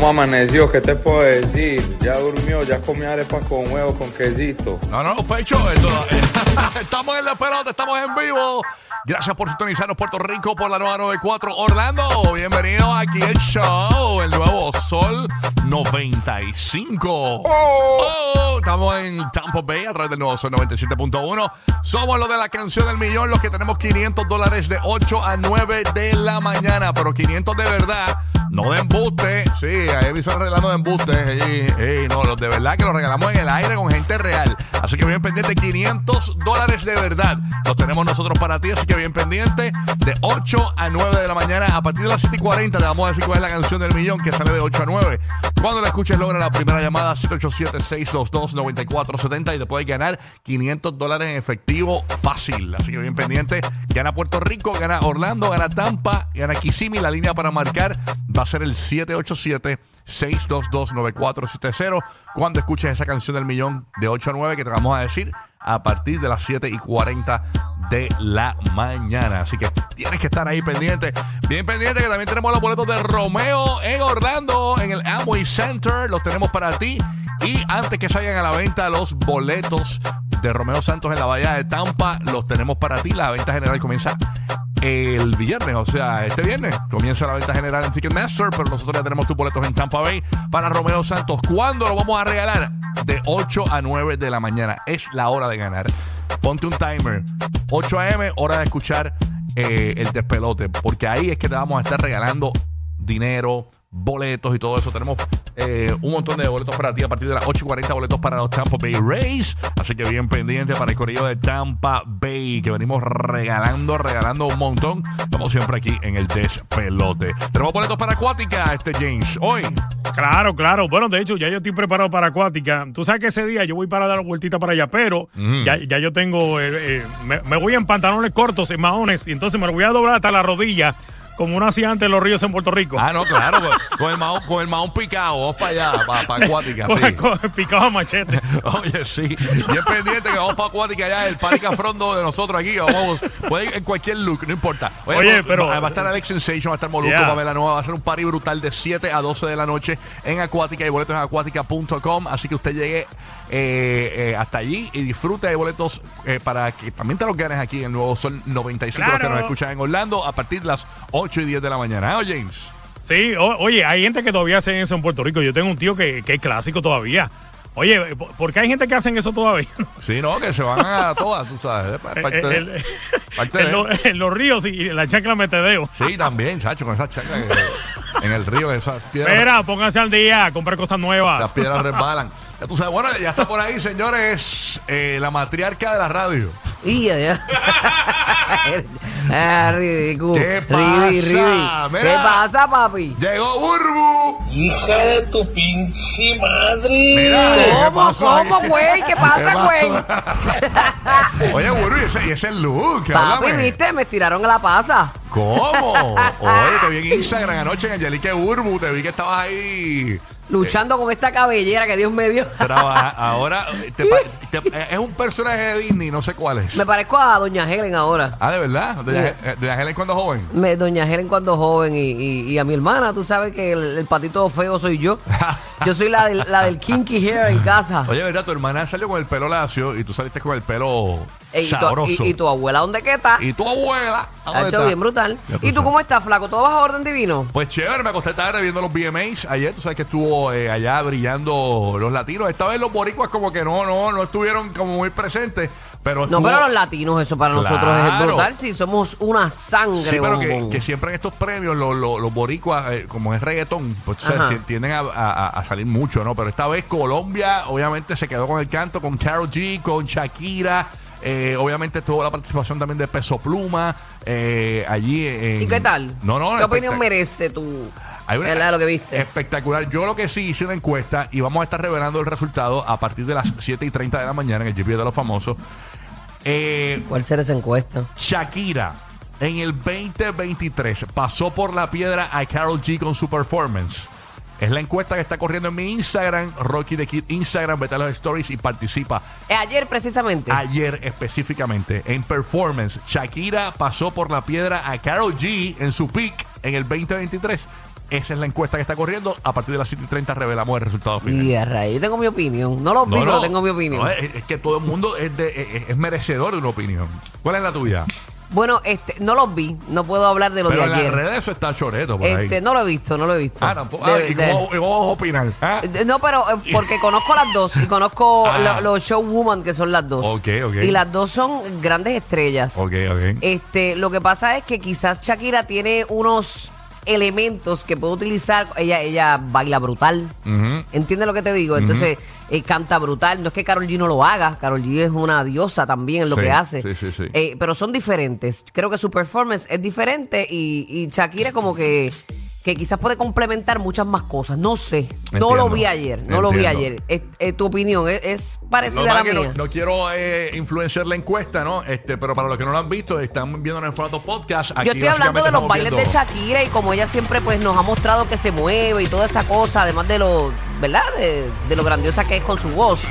¿Cómo amaneció? ¿Qué te puedo decir? Ya durmió, ya comió arepas con huevo, con quesito. No, no, Fecho, esto, estamos en la pelota, estamos en vivo. Gracias por sintonizarnos Puerto Rico por la nueva 94 Orlando. Bienvenido aquí al show, el nuevo Sol 95. Oh, estamos en Tampa Bay a través del nuevo Sol 97.1. Somos los de la canción del millón, los que tenemos 500 dólares de 8 a 9 de la mañana, pero 500 de verdad. No de embuste, sí, ahí están regalando de embuste. Ey, no, los de verdad que los regalamos en el aire con gente real. Así que bien pendiente, 500 dólares de verdad. Los tenemos nosotros para ti, así que bien pendiente. De 8 a 9 de la mañana, a partir de las 7 y 40, te vamos a decir cuál es la canción del millón que sale de 8 a 9. Cuando la escuches, logra la primera llamada 787-622-9470 y te puedes ganar 500 dólares en efectivo fácil. Así que bien pendiente. Gana Puerto Rico, gana Orlando, gana Tampa, gana Kissimmee. La línea para marcar va a ser el 787-622-9470. Cuando escuches esa canción del millón de 8 a 9 que te vamos a decir a partir de las 7 y 40 de la mañana. Así que tienes que estar ahí pendiente. Bien pendiente que también tenemos los boletos de Romeo en Orlando, en el Amway Center. Los tenemos para ti. Y antes que salgan a la venta los boletos de Romeo Santos en la Bahía de Tampa, los tenemos para ti. La venta general comienza el viernes, o sea, este viernes comienza la venta general en Ticketmaster, pero nosotros ya tenemos tus boletos en Tampa Bay para Romeo Santos. ¿Cuándo lo vamos a regalar? De 8 a 9 de la mañana. Es la hora de ganar. Ponte un timer. 8 a.m., hora de escuchar eh, el despelote, porque ahí es que te vamos a estar regalando dinero, boletos y todo eso. Tenemos eh, un montón de boletos para ti a partir de las 8 y 40 boletos para los Tampa Bay Rays. Así que bien pendiente para el corrillo de Tampa Bay, que venimos regalando, regalando un montón. Estamos siempre aquí en el despelote. Tenemos boletos para Acuática, este James. Hoy. Claro, claro. Bueno, de hecho, ya yo estoy preparado para acuática. Tú sabes que ese día yo voy para dar vueltita para allá, pero ya, ya yo tengo. eh, eh, me, me voy en pantalones cortos, en maones, y entonces me lo voy a doblar hasta la rodilla, como uno hacía antes en los ríos en Puerto Rico. Ah, no, claro, con, con el maón, con el maón picado. Vamos para allá, para, para Acuática. Con- sí. con- picado a machete. Oye, sí. Bien pendiente que vamos para Acuática allá, el party cafrondo de nosotros aquí. Vamos, puede ir en cualquier look, no importa. Oye, pero- Va, va a estar Alex Sensation, va a estar Moluco, Yeah. Pamela Nueva. Va a ser un party brutal de 7 a 12 de la noche en Acuática. Hay boletos en acuática.com. Así que usted llegue eh, eh, hasta allí y disfrute. Hay boletos eh, para que también te los ganes aquí en el nuevo Sol 95, los que Claro. nos escuchan en Orlando, a partir de las 8 y 10 de la mañana. ¿Ah, James? Sí, o- oye, hay gente que todavía hace eso en Puerto Rico. Yo tengo un tío que, que es clásico todavía. Oye, ¿por qué hay gente que hacen eso todavía? Sí, no, que se van a todas, tú sabes. es parte de- El- el- parte de- en, lo- en los ríos y la chancla metedeo. Sí, también, chacho, con esas que- en el río, esas piedras, Espera, pónganse al día, comprar cosas las nuevas. piedras resbalan. Ya tú sabes, bueno, ya está por ahí, señores, eh, la matriarca de la radio. Y ya. ah, ridículo. ¿Qué pasa? ¿Qué pasa, papi? Llegó Burbu. Hija de tu pinche madre. Mira, ¿qué ¿Cómo, cómo, güey? ¿Qué pasa, pasó? Oye, Burbu, y ese, y ese look, Papi, háblame. viste, me estiraron a la pasa. ¿Cómo? Oye, te vi en Instagram anoche en Angelique Burbu, te vi que estabas ahí Luchando con esta cabellera que Dios me dio. Trabaja, ahora te pa- te- es un personaje de Disney, no sé cuál es. me parezco a Doña Helen ahora. Ah, de verdad. Doña, Sí. eh, Doña Helen cuando joven. Me- Doña Helen cuando joven y, y- y a mi hermana, tú sabes que el, el patito feo soy yo. Yo soy la del, la del kinky hair en casa. Oye, verdad, tu hermana salió con el pelo lacio y tú saliste con el pelo Ey, y, tu, sabroso. y- y tu abuela, ¿dónde que está? Y tu abuela. Ha ¿dónde hecho está? bien brutal. Ya tú ¿Y tú sabes. cómo estás, flaco? ¿Todo bajo orden divino? Pues chévere, me acosté tarde viendo los VMAs ayer. Tú sabes que estuvo eh, allá brillando los latinos. Esta vez los boricuas como que no, no, no estuvieron como muy presentes. Pero No, pero los latinos, eso para nosotros es brutal. Sí, somos una sangre. Sí, pero que, siempre en estos premios lo- lo- los boricuas, eh, como es reggaetón, pues o sea, Ajá. si- tienden a, a- a salir mucho, ¿no? Pero esta vez Colombia, obviamente, se quedó con el canto, con Karol G, con Shakira. eh, obviamente tuvo la participación también de Peso Pluma eh, allí. en- ¿Y qué tal? No, no. ¿Qué opinión merece tu... Hay una- ¿Verdad? Lo que viste. Espectacular. Yo lo que sí hice una encuesta y vamos a estar revelando el resultado a partir de las 7 y 30 de la mañana en el GP de los famosos. Eh, ¿Cuál será esa encuesta? Shakira en el 2023 pasó por la piedra a Carol G con su performance. Es la encuesta que está corriendo en mi Instagram, Rocky the Kid Instagram, vete a los stories y participa. Eh, ayer precisamente. Ayer específicamente en performance, Shakira pasó por la piedra a Carol G en su peak en el 2023. Esa es la encuesta que está corriendo. A partir de las 7 y 30 revelamos el resultado final. Y a rayos, yo tengo mi opinión. No lo vi, pero tengo mi opinión. no, es, es que todo el mundo es, de- es- es merecedor de una opinión. ¿Cuál es la tuya? Bueno, este, no los vi. No puedo hablar de lo Pero de en las ayer. redes eso está choreto por ahí. Este, no lo he visto, no lo he visto. Ah, tampoco. De- Ah, ¿y, de- cómo, y cómo vas a opinar? Ah, de- No, pero eh, porque conozco las dos y conozco Ah. lo- los showwoman que son las dos. Ok, ok. Y las dos son grandes estrellas. Ok, ok. Este, lo que pasa es que quizás Shakira tiene unos elementos que puede utilizar. Ella, ella baila brutal. Ujú. ¿Entiendes lo que te digo? Entonces, eh, canta brutal. No es que Carol G no lo haga. Carol G es una diosa también en lo Sí, que hace. sí, sí, sí. Eh, pero son diferentes. Creo que su performance es diferente y, y Shakira como que, que quizás puede complementar muchas más cosas. No sé. No lo vi ayer. No lo vi ayer. Es- tu opinión es, es parecida a la mía. no, no quiero eh, influenciar la encuesta, ¿no? Este, pero para los que no lo han visto, están viendo en el formato podcast. Aquí Yo estoy hablando de los bailes de Shakira y como ella siempre pues nos ha mostrado que se mueve y toda esa cosa, además de lo, ¿verdad? De, de lo grandiosa que es con su voz,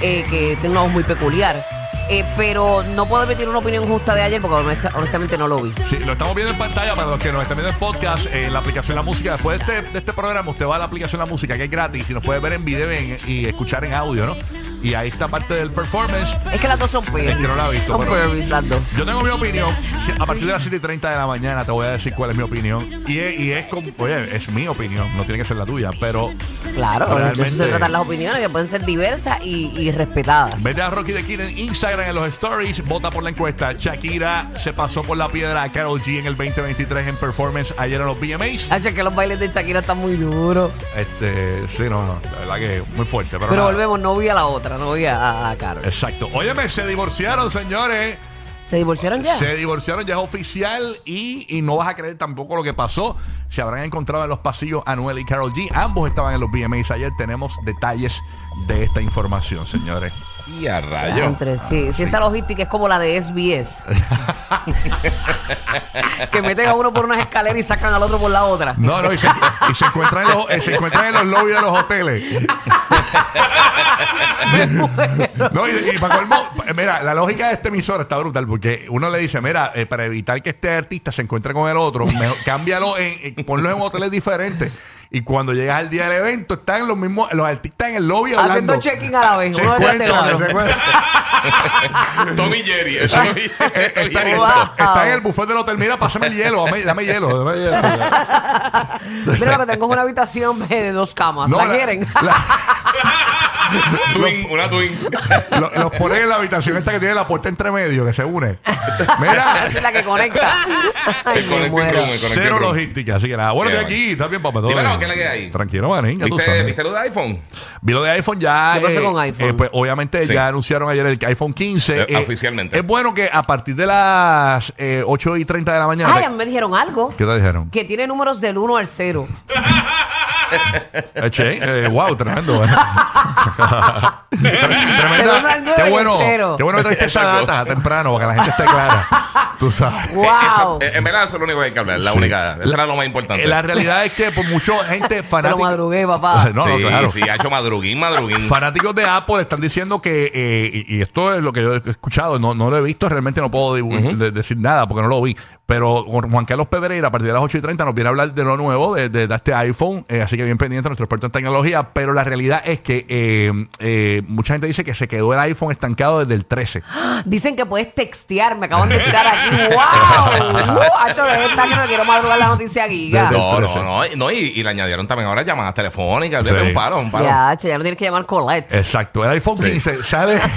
eh, que tiene una voz muy peculiar. Eh, pero no puedo emitir una opinión justa de ayer porque honesta- honestamente no lo vi. Sí, lo estamos viendo en pantalla para los que nos están viendo en podcast, en la aplicación La Música. Después de este, de este programa, usted va a la aplicación La Música, que es gratis, y nos puede ver en video y escuchar en audio, ¿no? Y ahí está parte del performance. Es que las dos son pervis. que no la ha visto, son pero- las dos. Yo tengo mi opinión. A partir de las 7 y 30 de la mañana te voy a decir cuál es mi opinión. Y es, y es con- oye, es mi opinión, no tiene que ser la tuya, pero Claro, de eso Realmente- se tratan las opiniones que pueden ser diversas y, y respetadas. Vete a Rocky de Kid en Instagram en los stories, vota por la encuesta. Shakira se pasó por la piedra a Carol G en el 2023 en performance ayer en los VMAs. Hacho, que los bailes de Shakira están muy duros. Este, sí, no, no, la verdad que muy fuerte. Pero, Pero nada. volvemos, no vi a la otra, no vi a, Karol. Exacto. Óyeme, se divorciaron, señores. ¿Se divorciaron ya? Se divorciaron, ya es oficial y, y no vas a creer tampoco lo que pasó. Se habrán encontrado en los pasillos Anuel y Carol G. Ambos estaban en los VMAs ayer. Tenemos detalles de esta información, señores. Y a rayo. Entre, sí, sí, esa logística es como la de SBS. que meten a uno por unas escaleras y sacan al otro por la otra. No, no, y se, y se encuentran, en los, eh, se encuentran en los lobbies de los hoteles. No, y, y para colmo, mira, la lógica de este emisor está brutal porque uno le dice, mira, eh, para evitar que este artista se encuentre con el otro, mejor, cámbialo, en, en- ponlo en hoteles diferentes. Y cuando llegas al día del evento, están los mismos, los artistas en el lobby hablando. Haciendo check-in a la vez, Se encuentran, se encuentran. Tommy Jerry. Eso vi está, está- está en el buffet del hotel. Mira, pásame el hielo, dame, dame hielo. Dame hielo. Mira lo que tengo es una habitación de dos camas. No, ¿La, la- quieren? la- Twin, una twin. lo- los ponen en la habitación esta que tiene la puerta entre medio, que se une. Mira, Esa es la que conecta. Ay, me cero room. logística. Así que nada, bueno, bueno. aquí, está bien, papá. todo bien. ¿Qué es la que hay? Tranquilo, manín, ¿Viste. ¿Viste lo de iPhone? Vi lo de iPhone ya. ¿Qué pasó con iPhone? pues obviamente Sí. ya anunciaron ayer el iPhone 15. Eh, oficialmente. Es bueno que a partir de las eh, 8 y 30 de la mañana. Ay, a mí me dijeron algo. ¿Qué te dijeron? Que tiene números del 1 al 0. Eh, che, eh, wow, tremendo. Tremenda. Qué bueno, qué bueno que trajiste esa data temprano para que la gente esté clara. Tú sabes. ¡Wow! En verdad, eso es lo único que hay que hablar. La Sí. única. Eso era lo más importante. La realidad es que por mucha gente Te lo fanática. madrugué, papá. No, no, sí, claro. sí, ha hecho madruguín, madruguín. Fanáticos de Apple están diciendo que, eh, y, y esto es lo que yo he escuchado, no, no lo he visto, realmente no puedo de- decir nada porque no lo vi. Pero Juan Carlos Pedreira, a partir de las 8 y 30, nos viene a hablar de lo nuevo, de, de- de este iPhone. eh, así que bien pendiente, nuestro experto en tecnología. Pero la realidad es que eh, eh, mucha gente dice que se quedó el iPhone estancado desde el 13. Dicen que puedes textear. Me acaban de tirar aquí. ¡Wow! Hacho, de esta que no quiero madrugar la noticia giga. Desde- No, no, 13. no, y- no, y, y le añadieron también ahora llamadas telefónicas. Sí. Un palo, un palo. Ya, che, ya no tienes que llamar Colette. Exacto. El iPhone 15 sale.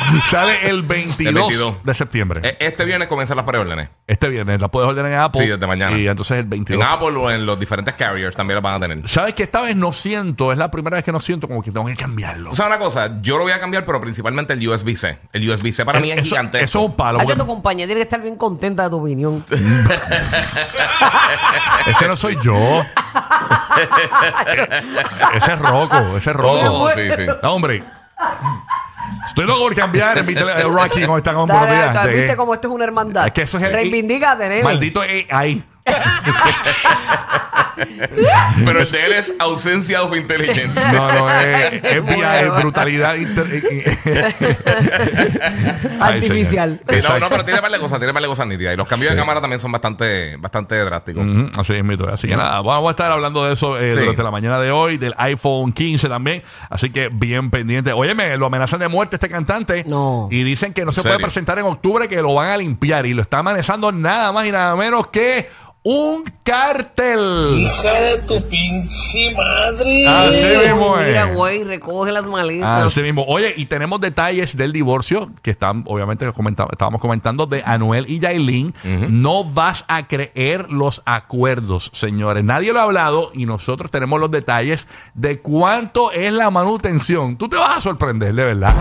Sale el 22, 22. de septiembre. E- Este viernes comienzan las preórdenes. este viernes. La puedes ordenar en Apple. Sí, desde mañana. Y entonces el 22. En Apple o en los diferentes carriers también las van a tener. ¿Sabes que esta vez no siento? Es la primera vez que no siento como que tengo que cambiarlo. O sea, una cosa, yo lo voy a cambiar, pero principalmente el USB-C. El USB-C para mí es eso, gigantesco. eso es un palo. Hacho, porque tu compañía tiene que estar bien contenta de tu opinión. ese no soy yo. ese es Rocco. Ese es Rocco. Oh, sí, sí. No, hombre. Estoy loco por cambiar en mi tele- el Rocky con esta Dale, dale, De- ¿Viste cómo esto es una hermandad? Es que eso es el- Reivindícate, nene. Maldito AI. Pero el de él es ausencia of intelligence. No, no, es, es vía brutalidad Ay, Artificial. Sí, no, no, pero tiene par de cosas, tiene par de cosas nítidas. Y los cambios Sí. de cámara también son bastante, bastante drásticos. Así es, mito. Así que nada, vamos a estar hablando de eso eh, Sí. durante la mañana de hoy, del iPhone 15 también. Así que bien pendiente. Óyeme, lo amenazan de muerte este cantante. No. Y dicen que no se puede presentar en octubre, que lo van a limpiar. Y lo está amenazando nada más y nada menos que un cártel. Hija de tu pinche madre. Así mismo es. Mira, güey, recoge las maletas. Así mismo. Oye, y tenemos detalles del divorcio que están, obviamente, comenta- estábamos comentando de Anuel y Yailin. No vas a creer los acuerdos, señores. Nadie lo ha hablado y nosotros tenemos los detalles de cuánto es la manutención. Tú te vas a sorprender, de verdad.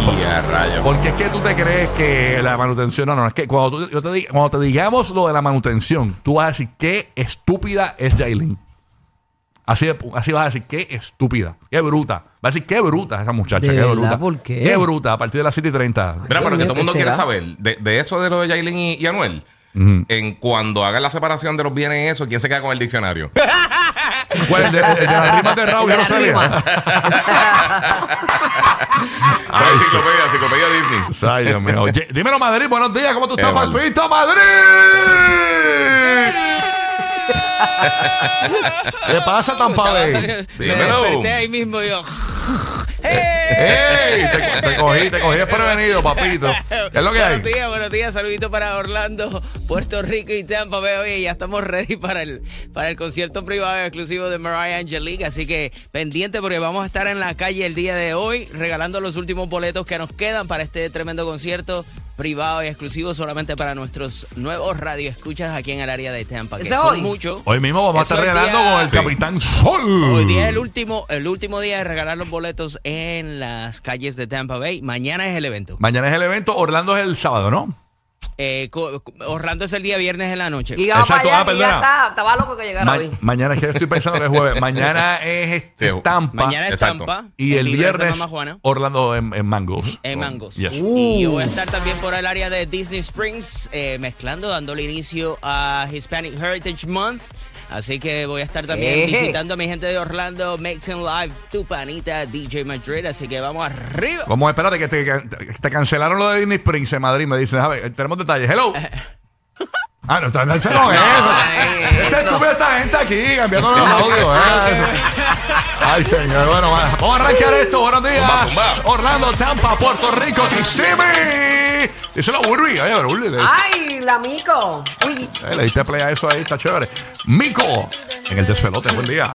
Y a rayo. Porque es que tú te crees que la manutención, no, no, es que cuando, tú- yo te, cuando te digamos lo de la manutención, tú vas a decir qué estúpida es Yailin. Así, así vas a decir, qué estúpida, qué bruta. Va a decir, qué bruta esa muchacha, ¿De qué verdad? bruta. ¿Por qué? Qué bruta, a partir de las 7 y 30. Mira, pero que todo el mundo ¿qué quiere será? saber de, de eso de lo de Yailin y, y Anuel. En cuando hagan la separación de los bienes y eso, ¿quién se queda con el diccionario? ¿Cuál? De, de- de las rimas de Raúl, sabía. rima. La enciclopedia, enciclopedia Disney. Ay, Dios mío. Oye, dímelo, Madrid, buenos días, ¿cómo tú estás, Eh, vale. Palpito, Madrid? ¿Qué pasa, Tampa Bay? Me Dímelo. desperté ahí mismo yo. ¡Ey! Te, te cogí, te cogí desprevenido, papito. ¿Qué es lo que hay? Buenos días, buenos días. Saludito para Orlando, Puerto Rico y Tampa. Oye, ya estamos ready para el, para el concierto privado exclusivo de Mariah Angelique. Así que pendiente porque vamos a estar en la calle el día de hoy regalando los últimos boletos que nos quedan para este tremendo concierto privado y exclusivo solamente para nuestros nuevos radioescuchas aquí en el área de Tampa. Que ¿Ese son hoy? muchos. Hoy mismo vamos a estar regalando día- con el Sí. Capitán Sol. Hoy día es el último, el último día de regalar los boletos en las calles de Tampa Bay. Mañana es el evento. Mañana es el evento, Orlando es el sábado, ¿no? Eh, Orlando es el día viernes en la noche. Y vamos Exacto, ah, allá, y ya está. Estaba loco que llegara Ma- hoy. mañana es que yo estoy pensando que es jueves. Mañana es este, Tampa. Mañana es Exacto. Tampa. y el de viernes Orlando en, en Mangos. en Mangos. Yes. Y yo voy a estar también por el área de Disney Springs, eh, mezclando, dándole inicio a Hispanic Heritage Month. Así que voy a estar también Eje. visitando a mi gente de Orlando, Maxon Live, tu panita, DJ Madrid. Así que vamos arriba. Vamos, espérate, que te, que te cancelaron lo de Disney Springs en Madrid. Me dicen, a ver, tenemos detalles. Hello. Ah, no, está no, eso no es Esta estúpida esta gente aquí cambiando los audios. ¿eh? Ay, señor. Bueno, va. vamos a arrancar esto. Buenos días. Orlando, Tampa, Puerto Rico, Kissimmee. Díselo, Burby. Pero Burby, Ay, la mico. Uy. eh, le diste play a eso ahí, está chévere. Mico, en el despelote. Buen día.